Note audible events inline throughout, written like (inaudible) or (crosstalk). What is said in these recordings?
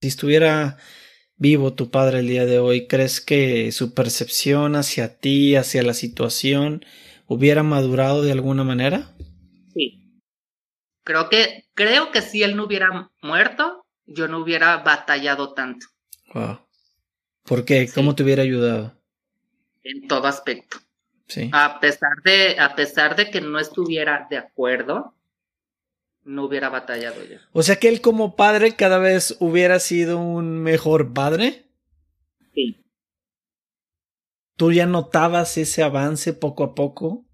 Si estuviera vivo tu padre el día de hoy, ¿crees que su percepción hacia ti, hacia la situación, hubiera madurado de alguna manera? Sí. Creo que, creo que si él no hubiera muerto, yo no hubiera batallado tanto. Wow. ¿Por qué? ¿Cómo te hubiera ayudado? En todo aspecto. Sí. A pesar de, a pesar de que no estuviera de acuerdo, no hubiera batallado ya. O sea que él como padre cada vez hubiera sido un mejor padre. Sí. ¿Tú ya notabas ese avance poco a poco?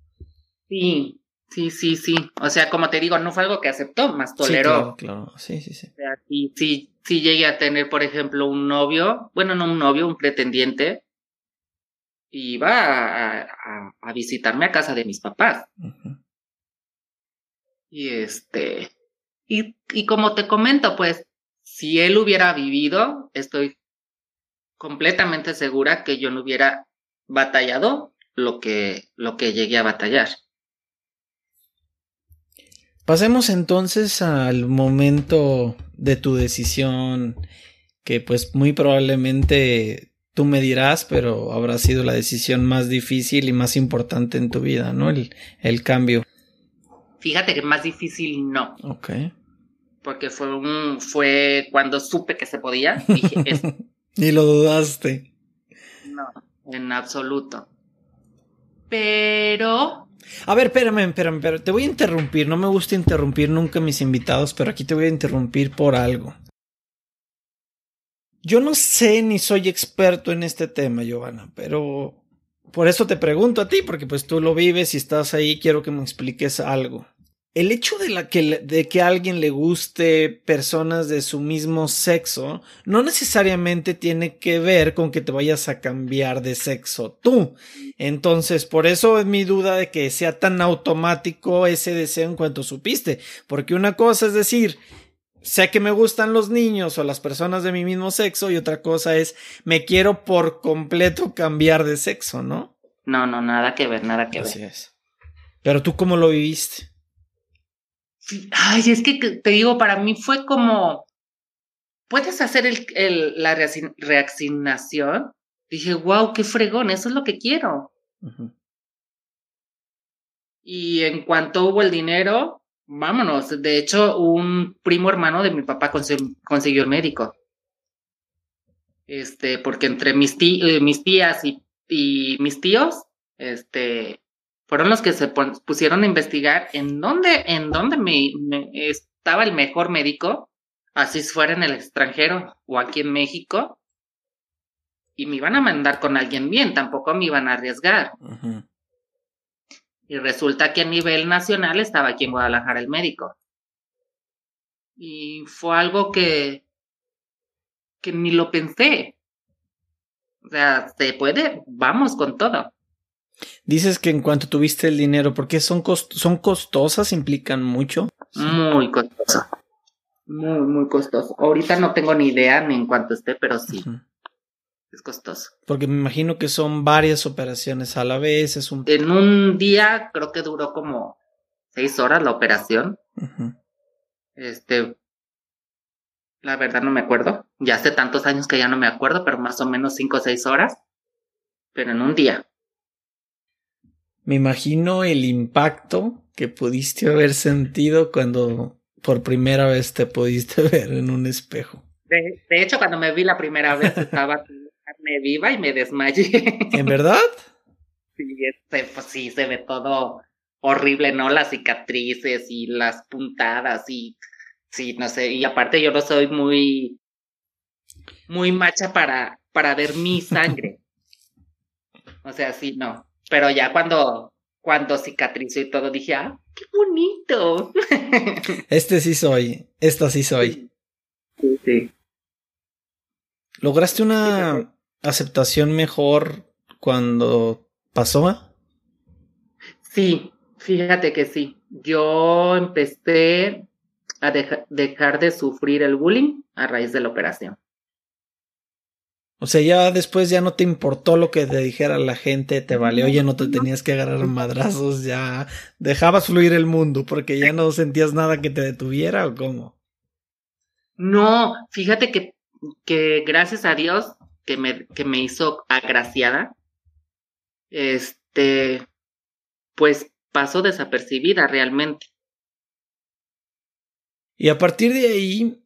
Sí, sí, sí, sí. O sea, como te digo, no fue algo que aceptó, más toleró. Sí, claro, Sí, sí, sí. O sea, sí, sí, sí llegué a tener, por ejemplo, un novio, bueno, no un novio, un pretendiente, y iba a, a, visitarme a casa de mis papás. Y este, y, y como te comento, pues, si él hubiera vivido, estoy completamente segura que yo no hubiera batallado lo que, lo que llegué a batallar. Pasemos entonces al momento de tu decisión, que pues muy probablemente tú me dirás, pero habrá sido la decisión más difícil y más importante en tu vida, ¿no? El, el cambio. Fíjate que más difícil no. Ok. Porque fue un, fue cuando supe que se podía, dije. (laughs) Ni lo dudaste. No, en absoluto. Pero. A ver, espérame, espérame, espérame. Te voy a interrumpir. No me gusta interrumpir nunca a mis invitados, pero aquí te voy a interrumpir por algo. Yo no sé ni soy experto en este tema, Giovanna, pero por eso te pregunto a ti, porque pues tú lo vives y estás ahí, quiero que me expliques algo el hecho de, la que, de que a alguien le guste personas de su mismo sexo no necesariamente tiene que ver con que te vayas a cambiar de sexo tú. Entonces, por eso es mi duda de que sea tan automático ese deseo en cuanto supiste. Porque una cosa es decir, sé que me gustan los niños o las personas de mi mismo sexo y otra cosa es, me quiero por completo cambiar de sexo, ¿no? No, no, nada que ver, nada que Así Es. Pero tú cómo lo viviste? Ay, es que te digo, para mí fue como, ¿puedes hacer el, el, la reaccionación? Dije, wow, qué fregón, eso es lo que quiero. Y en cuanto hubo el dinero, vámonos. De hecho, un primo hermano de mi papá consiguió el médico. Este, porque entre mis, eh, mis tías y, y mis tíos, este, fueron los que se pusieron a investigar en dónde, en dónde me, estaba el mejor médico, así fuera en el extranjero o aquí en México, y me iban a mandar con alguien bien, tampoco me iban a arriesgar. Y resulta que a nivel nacional estaba aquí en Guadalajara el médico. Y fue algo que, que ni lo pensé. O sea, se puede, vamos con todo. Dices que en cuanto tuviste el dinero, ¿por qué son, son costosas? ¿Implican mucho? Muy costoso. Muy, muy costoso. Ahorita no tengo ni idea ni en cuánto esté, pero sí. Es costoso. Porque me imagino que son varias operaciones a la vez. Es un... En un día creo que duró como seis horas la operación. Este. La verdad no me acuerdo. Ya hace tantos años que ya no me acuerdo, pero más o menos cinco o seis horas. Pero en un día. Me imagino el impacto que pudiste haber sentido cuando por primera vez te pudiste (laughs) ver en un espejo. De, hecho, cuando me vi la primera vez estaba carne viva y me desmayé. (laughs) ¿En verdad? Sí, este, pues sí, se ve todo horrible, ¿no? Las cicatrices y las puntadas y sí, no sé, y aparte yo no soy muy muy macha para para ver mi sangre. (laughs) o sea, sí, no. Pero ya cuando, cuando cicatrizó y todo, dije, ah, qué bonito. (laughs) Este sí soy, esta sí soy. Sí, sí. ¿Lograste una aceptación mejor cuando pasó? Sí, fíjate que sí. Yo empecé a dejar de sufrir el bullying a raíz de la operación. O sea, ya después ya no te importó lo que te dijera la gente, te valió, ya no te tenías que agarrar madrazos, ya dejabas fluir el mundo porque ya no sentías nada que te detuviera o cómo. No, fíjate que que gracias a Dios que me, que me hizo agraciada, este, pues pasó desapercibida realmente. Y a partir de ahí,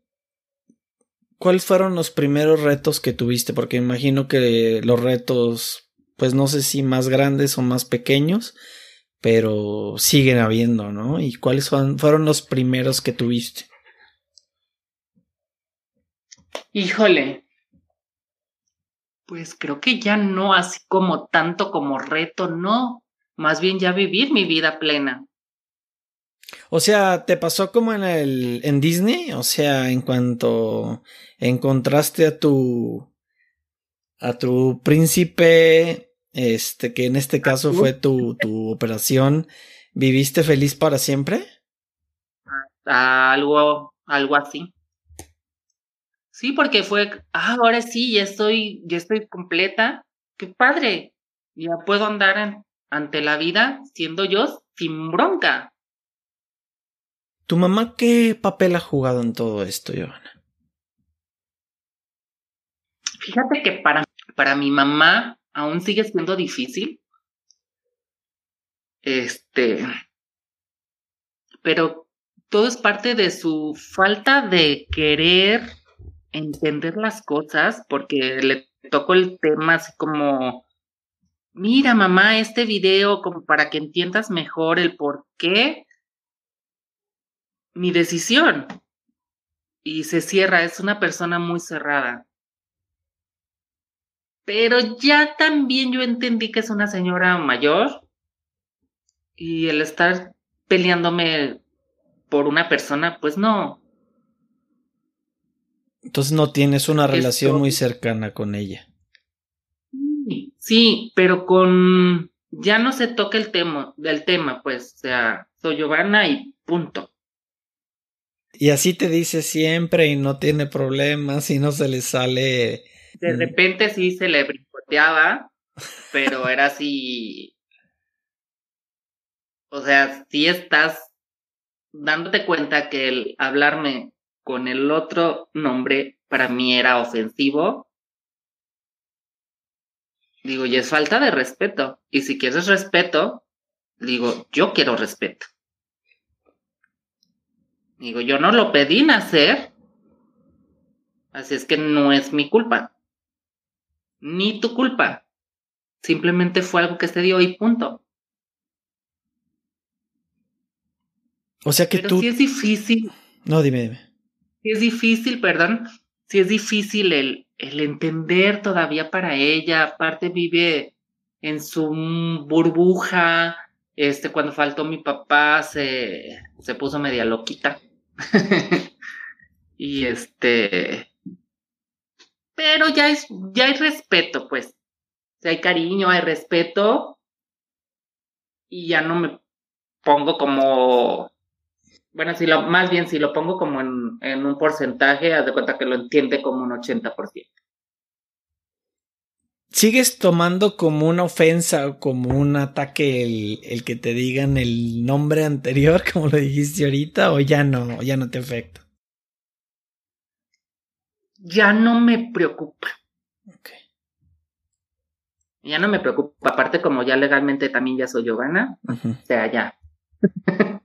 ¿cuáles fueron los primeros retos que tuviste? Porque imagino que los retos, pues no sé si más grandes o más pequeños, pero siguen habiendo, ¿no? ¿Y cuáles fueron los primeros que tuviste? Híjole, pues creo que ya no así como tanto como reto, no, más bien ya vivir mi vida plena. O sea, ¿te pasó como en el en Disney? O sea, en cuanto encontraste a tu a tu príncipe, este que en este caso fue tu tu operación, ¿viviste feliz para siempre? algo algo así. Sí, porque fue, ah, ahora sí, ya estoy ya estoy completa. Qué padre. Ya puedo andar ante la vida siendo yo sin bronca. ¿Tu mamá qué papel ha jugado en todo esto, Giovanna? Fíjate que para, para mi mamá aún sigue siendo difícil. Este, pero todo es parte de su falta de querer entender las cosas, porque le tocó el tema así como, mira mamá, este video como para que entiendas mejor el por qué mi decisión. Y se cierra, es una persona muy cerrada. Pero ya también yo entendí que es una señora mayor y el estar peleándome por una persona, pues no. Entonces no tienes una relación muy cercana con ella. Sí, pero con ya no se toca el tema del tema, pues, o sea, soy Giovanna y punto. Y así te dice siempre y no tiene problemas y no se le sale. De repente sí se le brincoteaba, (laughs) pero era así. O sea, si estás dándote cuenta que el hablarme con el otro nombre para mí era ofensivo. Digo, y es falta de respeto. Y si quieres respeto, digo, yo quiero respeto. Digo, yo no lo pedí nacer, así es que no es mi culpa. Ni tu culpa. Simplemente fue algo que se dio y punto. O sea que Pero tú. Sí es difícil. No, dime, dime. Sí es difícil, perdón. Sí es difícil el, el entender todavía para ella. Aparte vive en su burbuja. Este, cuando faltó mi papá, se, se puso media loquita. (laughs) y este, pero ya es, ya hay respeto, pues. O hay cariño, hay respeto. Y ya no me pongo como, bueno, si lo, más bien si lo pongo como en, en un porcentaje, haz de cuenta que lo entiende como un 80%. ¿Sigues tomando como una ofensa o como un ataque el, el, que te digan el nombre anterior, (laughs) como lo dijiste ahorita, o ya no, ya no te afecta? Ya no me preocupa. Okay. Ya no me preocupa. Aparte, como ya legalmente también ya soy Giovanna, uh -huh. o sea, ya. (laughs)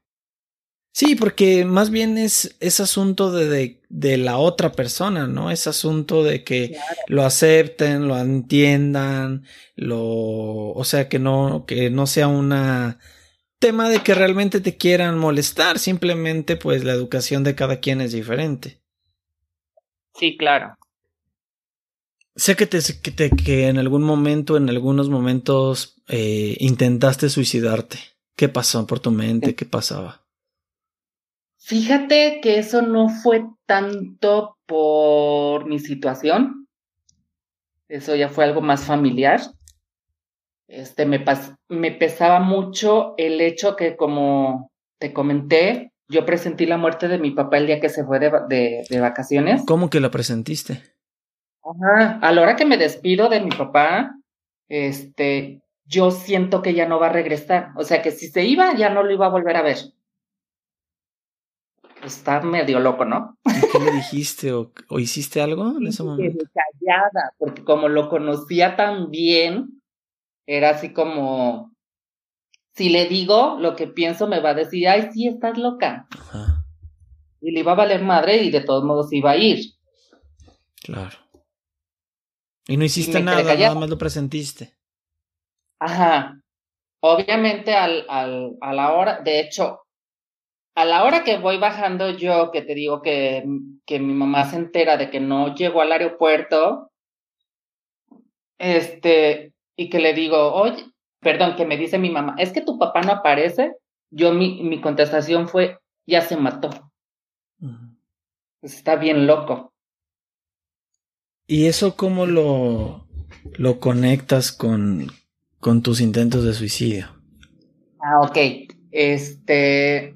Sí, porque más bien es, es asunto de, de, de, la otra persona, ¿no? Es asunto de que claro. lo acepten, lo entiendan, lo, o sea, que no, que no sea una tema de que realmente te quieran molestar, simplemente pues la educación de cada quien es diferente. Sí, claro. Sé que te, que, te, que en algún momento, en algunos momentos, eh, intentaste suicidarte. ¿Qué pasó por tu mente? ¿Qué pasaba? Fíjate que eso no fue tanto por mi situación. Eso ya fue algo más familiar. Este, me, me pesaba mucho el hecho que, como te comenté, yo presentí la muerte de mi papá el día que se fue de, de, de vacaciones. ¿Cómo que la presentiste? Ajá. A la hora que me despido de mi papá, este, yo siento que ya no va a regresar. O sea, que si se iba, ya no lo iba a volver a ver. Está medio loco, ¿no? ¿Y qué le dijiste o, hiciste algo en ese momento? Callada, porque como lo conocía tan bien, era así como, si le digo lo que pienso, me va a decir, ay, sí, estás loca. Y le iba a valer madre y de todos modos iba a ir. Claro. Y no hiciste nada, nada más lo presentiste. Ajá. Obviamente al, al, a la hora, de hecho, a la hora que voy bajando yo, que te digo que, que mi mamá se entera de que no llegó al aeropuerto, este, y que le digo, oye, perdón, que me dice mi mamá, es que tu papá no aparece, yo mi, mi contestación fue, ya se mató. Está bien loco. ¿Y eso cómo lo, lo conectas con, con tus intentos de suicidio? Ah, ok. Este.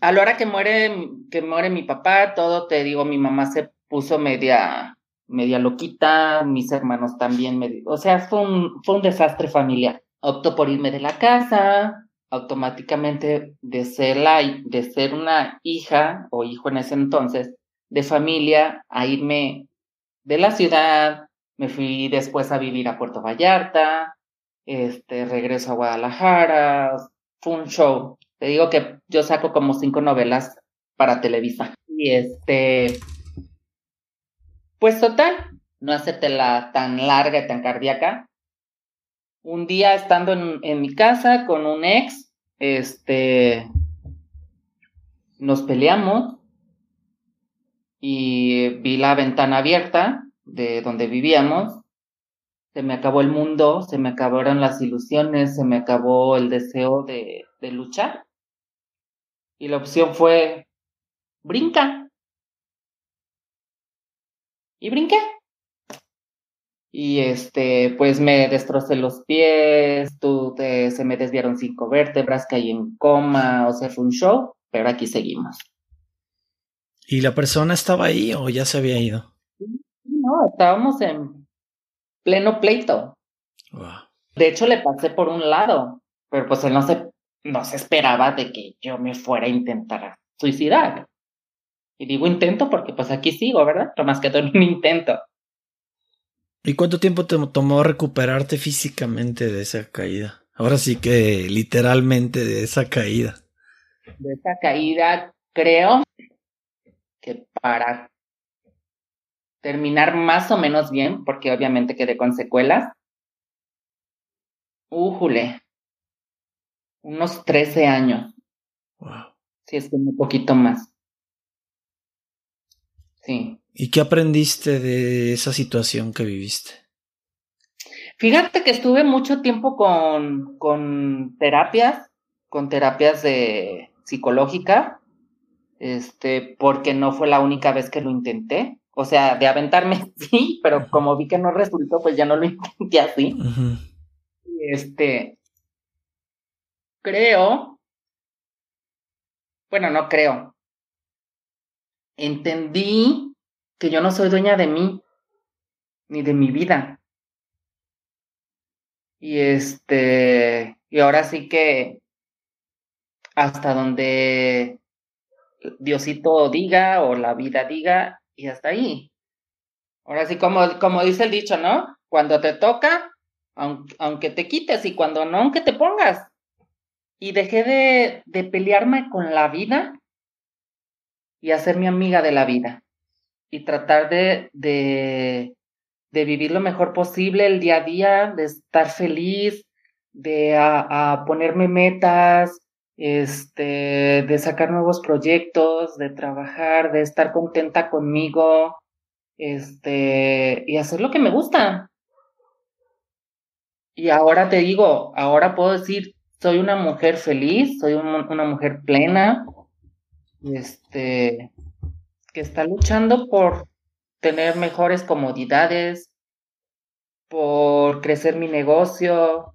A la hora que muere, que muere mi papá, todo te digo, mi mamá se puso media, media loquita, mis hermanos también, me, o sea, fue un, fue un desastre familiar. Opto por irme de la casa, automáticamente de ser la, de ser una hija o hijo en ese entonces de familia a irme de la ciudad, me fui después a vivir a Puerto Vallarta, este, regreso a Guadalajara, fue un show. Te digo que yo saco como cinco novelas para Televisa. Y este, pues total, no hacértela tan larga y tan cardíaca. Un día estando en, en mi casa con un ex, este, nos peleamos y vi la ventana abierta de donde vivíamos, se me acabó el mundo, se me acabaron las ilusiones, se me acabó el deseo de, de luchar. Y la opción fue, brinca. Y brinqué. Y este, pues me destrocé los pies, tú te, se me desviaron cinco vértebras, caí en coma, o sea, fue un show, pero aquí seguimos. ¿Y la persona estaba ahí o ya se había ido? no, estábamos en pleno pleito. De hecho, le pasé por un lado, pero pues él no se, no se esperaba de que yo me fuera a intentar suicidar. Y digo intento porque pues aquí sigo, ¿verdad? Pero más que todo un intento. ¿Y cuánto tiempo te tomó recuperarte físicamente de esa caída? Ahora sí que literalmente de esa caída. De esa caída, creo que para terminar más o menos bien, porque obviamente quedé con secuelas. Újule, unos 13 años. Wow. Sí, es que un poquito más. Sí. ¿Y qué aprendiste de esa situación que viviste? Fíjate que estuve mucho tiempo con, con terapias, con terapias de psicológica, este, porque no fue la única vez que lo intenté. O sea, de aventarme (laughs) sí, pero como vi que no resultó, pues ya no lo (laughs) intenté así. Este, creo, bueno, no creo. Entendí que yo no soy dueña de mí, ni de mi vida. Y este, y ahora sí que hasta donde Diosito diga o la vida diga, y hasta ahí. Ahora sí, como, como dice el dicho, ¿no? Cuando te toca, aunque, te quites y cuando no, aunque te pongas. Y dejé de, de pelearme con la vida y hacerme amiga de la vida. Y tratar de, de, de vivir lo mejor posible el día a día, de estar feliz, de a ponerme metas, este, de sacar nuevos proyectos, de trabajar, de estar contenta conmigo, este, y hacer lo que me gusta. Y ahora te digo, ahora puedo decir, soy una mujer feliz, soy una mujer plena, este, que está luchando por tener mejores comodidades, por crecer mi negocio,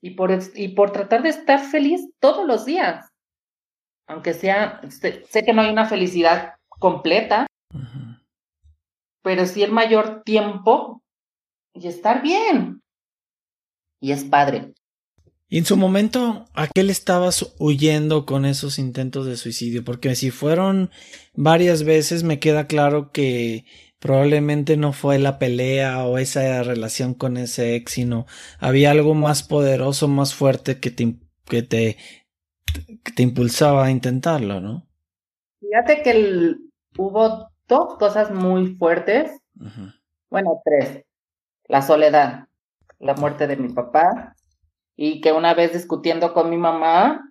y por, y por tratar de estar feliz todos los días. Aunque sea, sé, que no hay una felicidad completa, pero sí el mayor tiempo y estar bien. Y es padre. Y en su momento, ¿a qué le estabas huyendo con esos intentos de suicidio? Porque si fueron varias veces, me queda claro que probablemente no fue la pelea o esa relación con ese ex, sino había algo más poderoso, más fuerte que te, que te, que te impulsaba a intentarlo, ¿no? Fíjate que hubo dos cosas muy fuertes. Bueno, tres. La soledad, la muerte de mi papá y que una vez discutiendo con mi mamá,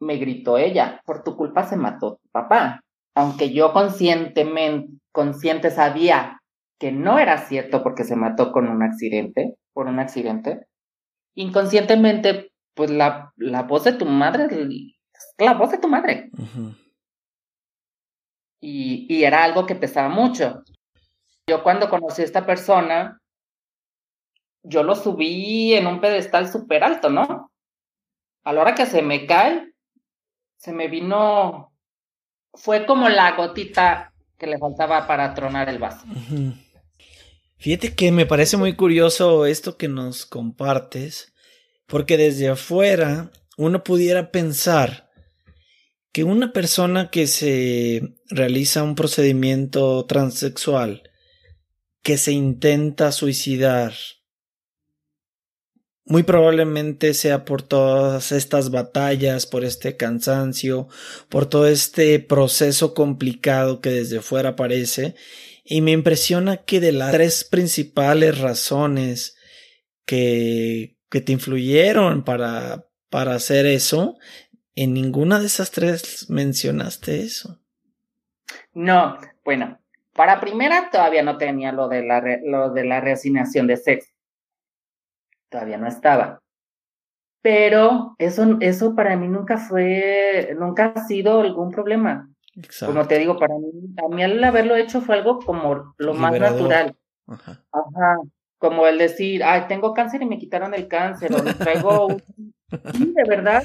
me gritó ella, por tu culpa se mató tu papá. Aunque yo conscientemente, consciente sabía que no era cierto porque se mató con un accidente, por un accidente, inconscientemente, pues la, la voz de tu madre, la voz de tu madre y, era algo que pesaba mucho. Yo cuando conocí a esta persona, yo lo subí en un pedestal súper alto, ¿no? A la hora que se me cae, se me vino, fue como la gotita que le faltaba para tronar el vaso. Fíjate que me parece muy curioso esto que nos compartes, porque desde afuera uno pudiera pensar que una persona que se realiza un procedimiento transexual, que se intenta suicidar, muy probablemente sea por todas estas batallas, por este cansancio, por todo este proceso complicado que desde fuera aparece, y me impresiona que de las tres principales razones que, que te influyeron para, para hacer eso, en ninguna de esas tres mencionaste eso. No, bueno, para primera todavía no tenía lo de la, lo de la reasignación de sexo. Todavía no estaba. Pero eso, eso para mí nunca fue, nunca ha sido algún problema. Exacto. Como te digo, para mí, a mí al haberlo hecho fue algo como lo más natural. Ajá. Ajá. Como el decir, ay, tengo cáncer y me quitaron el cáncer, o traigo un (laughs) Sí, de verdad,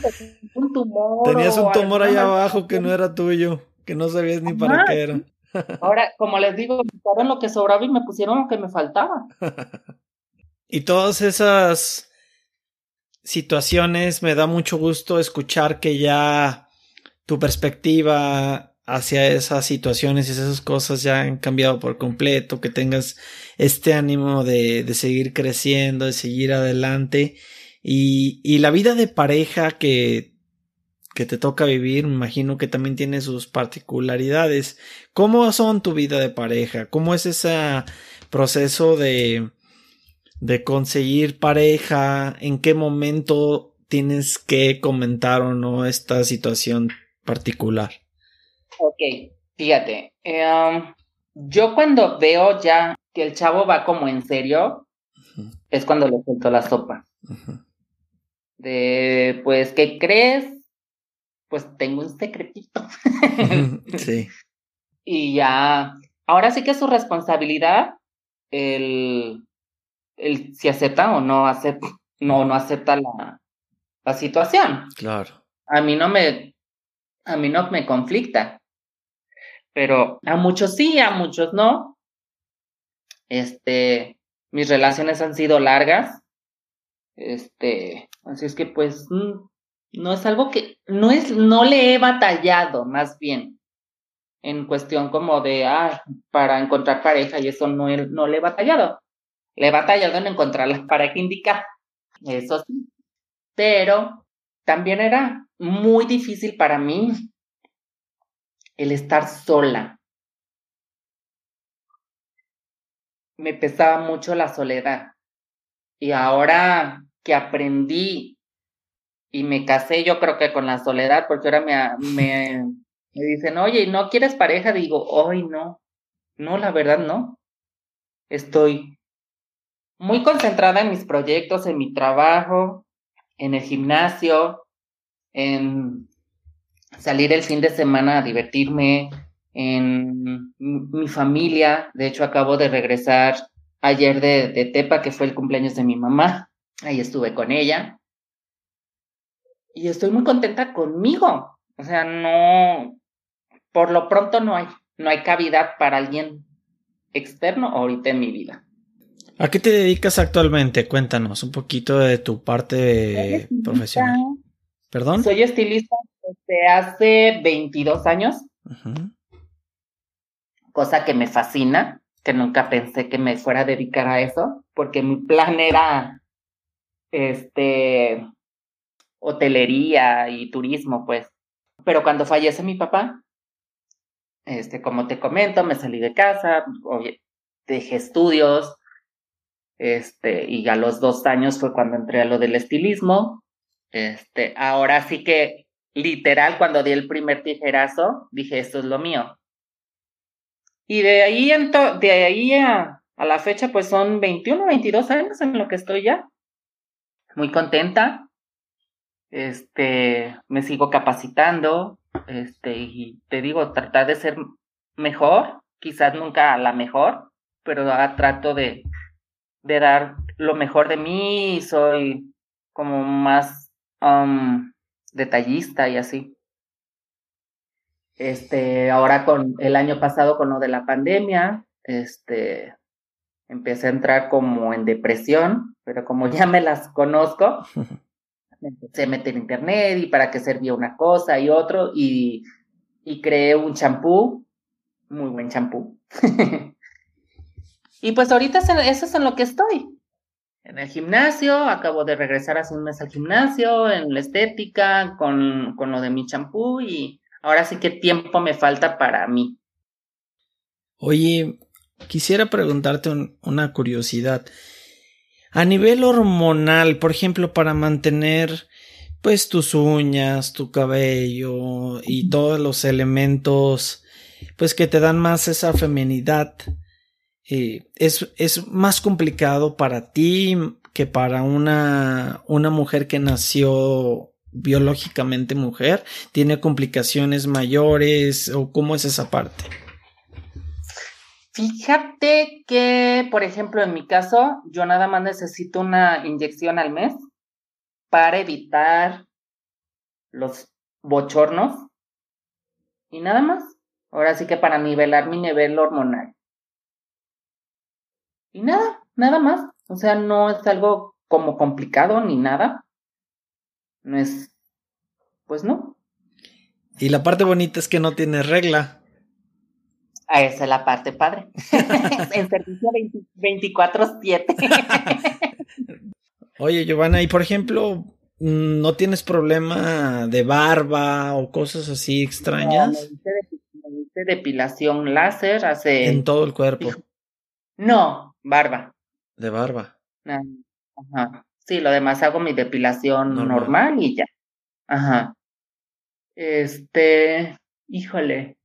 un tumor. Tenías un tumor ahí abajo que no era tuyo, que no sabías ni para qué era. Ahora, como les digo, me quitaron lo que sobraba y me pusieron lo que me faltaba. (laughs) y todas esas situaciones me da mucho gusto escuchar que ya tu perspectiva hacia esas situaciones y esas cosas ya han cambiado por completo, que tengas este ánimo de, de seguir creciendo, de seguir adelante y, y la vida de pareja que, que te toca vivir, me imagino que también tiene sus particularidades. ¿Cómo son tu vida de pareja? ¿Cómo es ese proceso de, de conseguir pareja? ¿En qué momento tienes que comentar o no esta situación particular? Ok, fíjate. Um, yo cuando veo ya que el chavo va como en serio, es cuando le suelto la sopa de, pues, ¿qué crees? Pues tengo un secretito. sí. (laughs) Y ya, ahora sí que es su responsabilidad el, el si acepta o no acepta, no, no acepta la, la situación. Claro. A mí no me, a mí no me conflicta. Pero a muchos sí, a muchos no. Este, mis relaciones han sido largas. Este, Así es que pues no es algo que, no es, no le he batallado más bien en cuestión como de, ah, para encontrar pareja y eso no, no le he batallado. Le he batallado en encontrar la pareja indica, eso sí. Pero también era muy difícil para mí el estar sola. Me pesaba mucho la soledad. Y ahora que aprendí y me casé yo creo que con la soledad, porque ahora me, me, (laughs) me dicen, oye, ¿no quieres pareja? Digo, hoy no, no, la verdad no. Estoy muy concentrada en mis proyectos, en mi trabajo, en el gimnasio, en salir el fin de semana a divertirme, en mi familia. De hecho, acabo de regresar ayer de, Tepa, que fue el cumpleaños de mi mamá. Ahí estuve con ella. Y estoy muy contenta conmigo. O sea, no, por lo pronto no hay, no hay cavidad para alguien externo ahorita en mi vida. ¿A qué te dedicas actualmente? Cuéntanos un poquito de tu parte profesional. ¿Perdón? Soy estilista desde hace 22 años, cosa que me fascina, que nunca pensé que me fuera a dedicar a eso, porque mi plan era este hotelería y turismo, pues. Pero cuando fallece mi papá, este, como te comento, me salí de casa, dejé estudios, este, y a los dos años fue cuando entré a lo del estilismo. Este, ahora sí que literal, cuando di el primer tijerazo, dije, esto es lo mío. Y de ahí, de ahí a, a la fecha, pues son 21, 22 años en lo que estoy ya. Muy contenta. Este, me sigo capacitando. Este, y te digo, tratar de ser mejor, quizás nunca la mejor, pero trato de, de dar lo mejor de mí, soy como más um, detallista y así. Este, ahora con el año pasado con lo de la pandemia, este, empecé a entrar como en depresión, pero como ya me las conozco, (laughs) me empecé a meter en internet y para qué servía una cosa y otro y, y creé un champú, muy buen champú. (laughs) y pues ahorita eso es en lo que estoy en el gimnasio, acabo de regresar hace un mes al gimnasio, en la estética, con, con lo de mi champú y ahora sí que tiempo me falta para mí. Oye, quisiera preguntarte una curiosidad. A nivel hormonal, por ejemplo, para mantener pues tus uñas, tu cabello y todos los elementos pues que te dan más esa feminidad, eh, es, es, más complicado para ti que para una, una mujer que nació biológicamente mujer? ¿Tiene complicaciones mayores o cómo es esa parte? Fíjate que, por ejemplo, en mi caso, yo nada más necesito una inyección al mes para evitar los bochornos y nada más. Ahora sí que para nivelar mi nivel hormonal. Y nada, nada más. O sea, no es algo como complicado ni nada. No es, pues no. Y la parte bonita es que no tiene regla. Ah, esa es la parte padre. (laughs) en servicio 24-7. (laughs) Oye, Giovanna, y por ejemplo, ¿no tienes problema de barba o cosas así extrañas? No, me hice, depilación láser hace... En todo el cuerpo. No, Barba. De barba. Ah, ajá. Sí, lo demás hago mi depilación normal. y ya. Ajá. Este, híjole.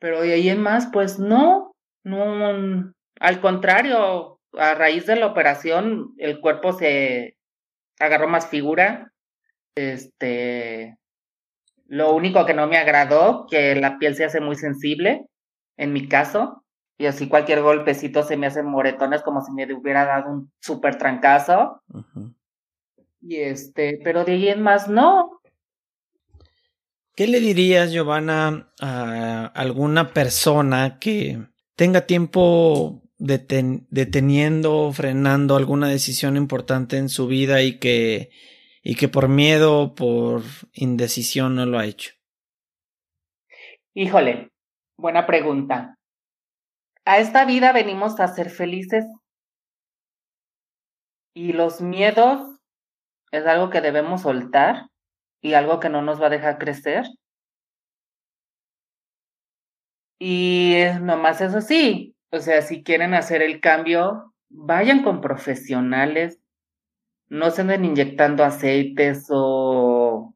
Pero de ahí en más, pues no, no, al contrario, a raíz de la operación, el cuerpo se agarró más figura. Este, lo único que no me agradó, que la piel se hace muy sensible, en mi caso, y así cualquier golpecito se me hacen moretones como si me hubiera dado un súper trancazo. Y este, pero de ahí en más no. ¿Qué le dirías, Giovanna, a alguna persona que tenga tiempo deteniendo, frenando alguna decisión importante en su vida y que, y que por miedo, por indecisión no lo ha hecho? Híjole, buena pregunta. A esta vida venimos a ser felices. Y los miedos es algo que debemos soltar y algo que no nos va a dejar crecer. Y nomás eso sí, o sea, si quieren hacer el cambio, vayan con profesionales, no se anden inyectando aceites o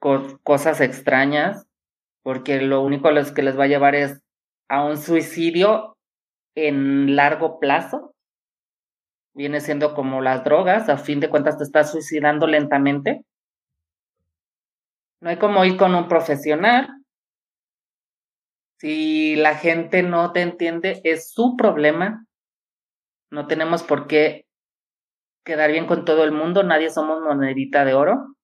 cosas extrañas, porque lo único que les va a llevar es a un suicidio en largo plazo. Viene siendo como las drogas, a fin de cuentas te estás suicidando lentamente. No hay como ir con un profesional. Si la gente no te entiende, es su problema. No tenemos por qué quedar bien con todo el mundo, nadie somos monedita de oro.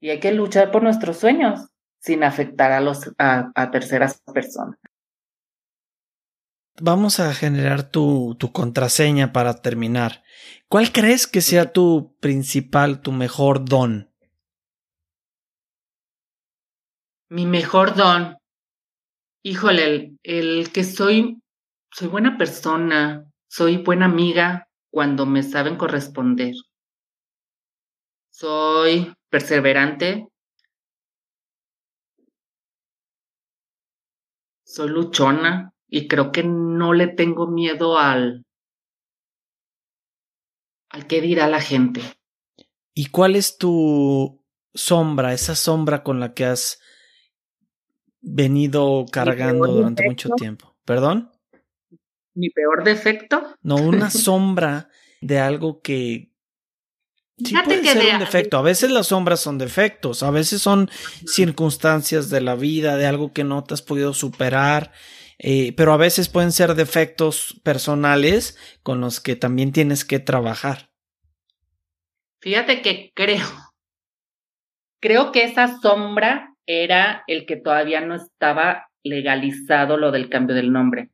Y hay que luchar por nuestros sueños sin afectar a, los, a, terceras personas. vamos a generar tu, tu contraseña para terminar. ¿Cuál crees que sea tu principal, tu mejor don? Mi mejor don. Híjole, el, el que soy, soy buena persona, soy buena amiga cuando me saben corresponder. Soy perseverante. Soy luchona y creo que no le tengo miedo al al qué dirá la gente. ¿Y cuál es tu sombra, esa sombra con la que has venido cargando durante mucho tiempo? ¿Perdón? ¿Mi peor defecto? No, una (laughs) sombra de algo que Sí puede ser un defecto. A veces las sombras son defectos, a veces son circunstancias de la vida, de algo que no te has podido superar, eh, pero a veces pueden ser defectos personales con los que también tienes que trabajar. Fíjate que creo, creo que esa sombra era el que todavía no estaba legalizado lo del cambio del nombre.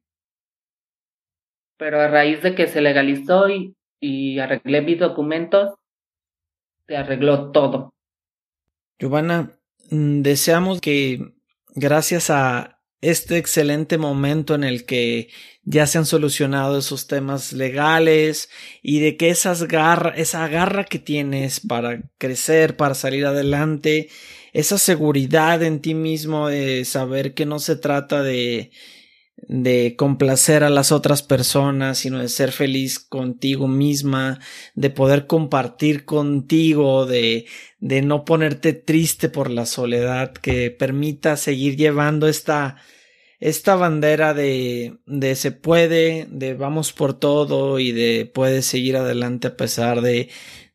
Pero a raíz de que se legalizó y, y arreglé mis documentos, se arregló todo. Giovanna, mm, deseamos que gracias a este excelente momento en el que ya se han solucionado esos temas legales y de que garra, esa garra que tienes para crecer, para salir adelante, esa seguridad en ti mismo de saber que no se trata de de complacer a las otras personas, sino de ser feliz contigo misma, de poder compartir contigo, de, de no ponerte triste por la soledad, que permita seguir llevando esta, esta bandera de, de se puede, de vamos por todo y de puedes seguir adelante a pesar de,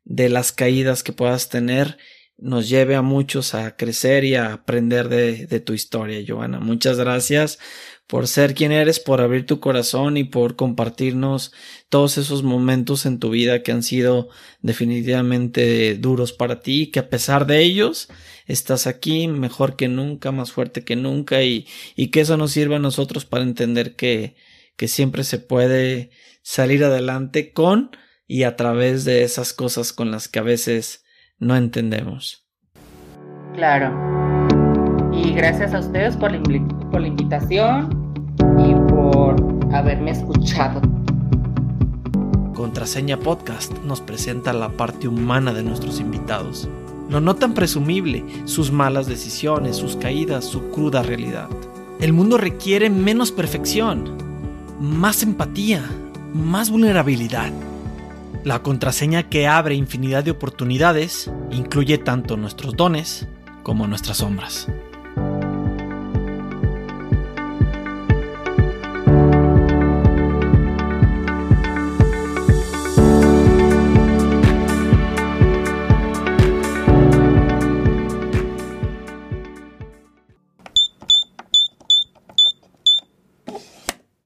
de las caídas que puedas tener nos lleve a muchos a crecer y a aprender de, de tu historia, Joana. Muchas gracias por ser quien eres, por abrir tu corazón y por compartirnos todos esos momentos en tu vida que han sido definitivamente duros para ti, que a pesar de ellos estás aquí mejor que nunca, más fuerte que nunca y, y que eso nos sirva a nosotros para entender que, que siempre se puede salir adelante con y a través de esas cosas con las que a veces no entendemos. Claro. Gracias a ustedes por la, por la invitación y por haberme escuchado. Contraseña Podcast nos presenta la parte humana de nuestros invitados. Lo no tan presumible, sus malas decisiones, sus caídas, su cruda realidad. El mundo requiere menos perfección, más empatía, más vulnerabilidad. La contraseña que abre infinidad de oportunidades incluye tanto nuestros dones como nuestras sombras.